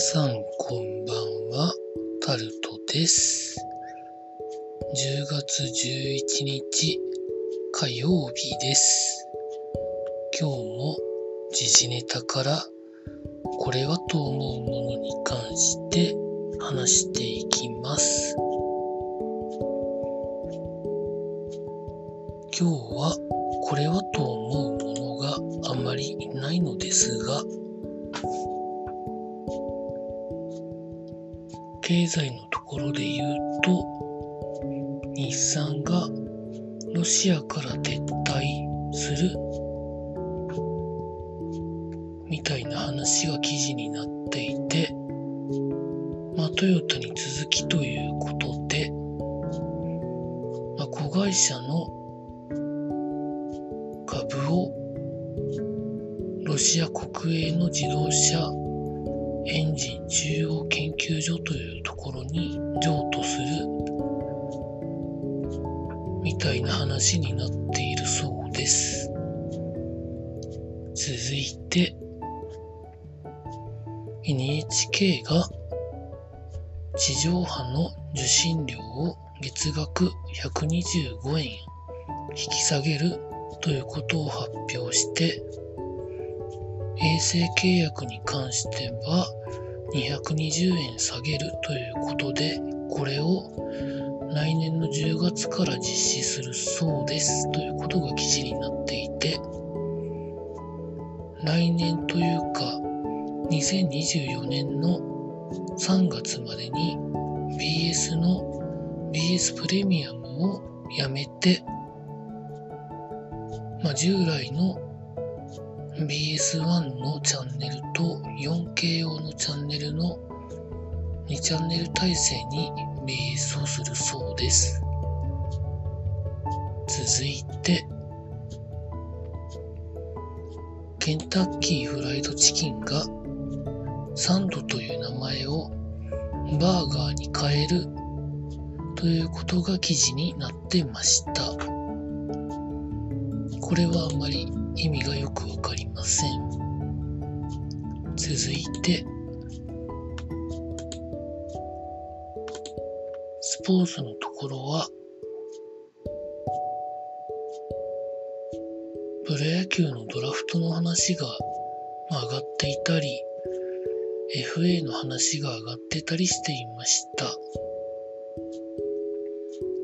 さんこんばんは、タルトです。10月11日火曜日です。今日も時事ネタからこれはと思うものに関して話していきます。今日はこれはと思うものがあまりいないのですが、経済のところで言うと、日産がロシアから撤退するみたいな話が記事になっていて、まあ、トヨタに続きということで、まあ、子会社の株をロシア国営の自動車エンジン中央研究所というところに譲渡するみたいな話になっているそうです。続いて NHK が地上波の受信料を月額125円引き下げるということを発表して衛星契約に関しては220円下げるということで、これを来年の10月から実施するそうですということが記事になっていて、来年というか2024年の3月までに BS の BS プレミアムをやめて、まあ、従来の BS1 のチャンネルと 4K 用のチャンネルの2チャンネル体制に BS をするそうです。続いて、ケンタッキーフライドチキンがサンドという名前をバーガーに変えるということが記事になってました。これはあまり意味がよくわかりません。続いて、スポーツのところは、プロ野球のドラフトの話が上がっていたり、FA の話が上がってたりしていました。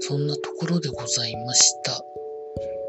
そんなところでございました。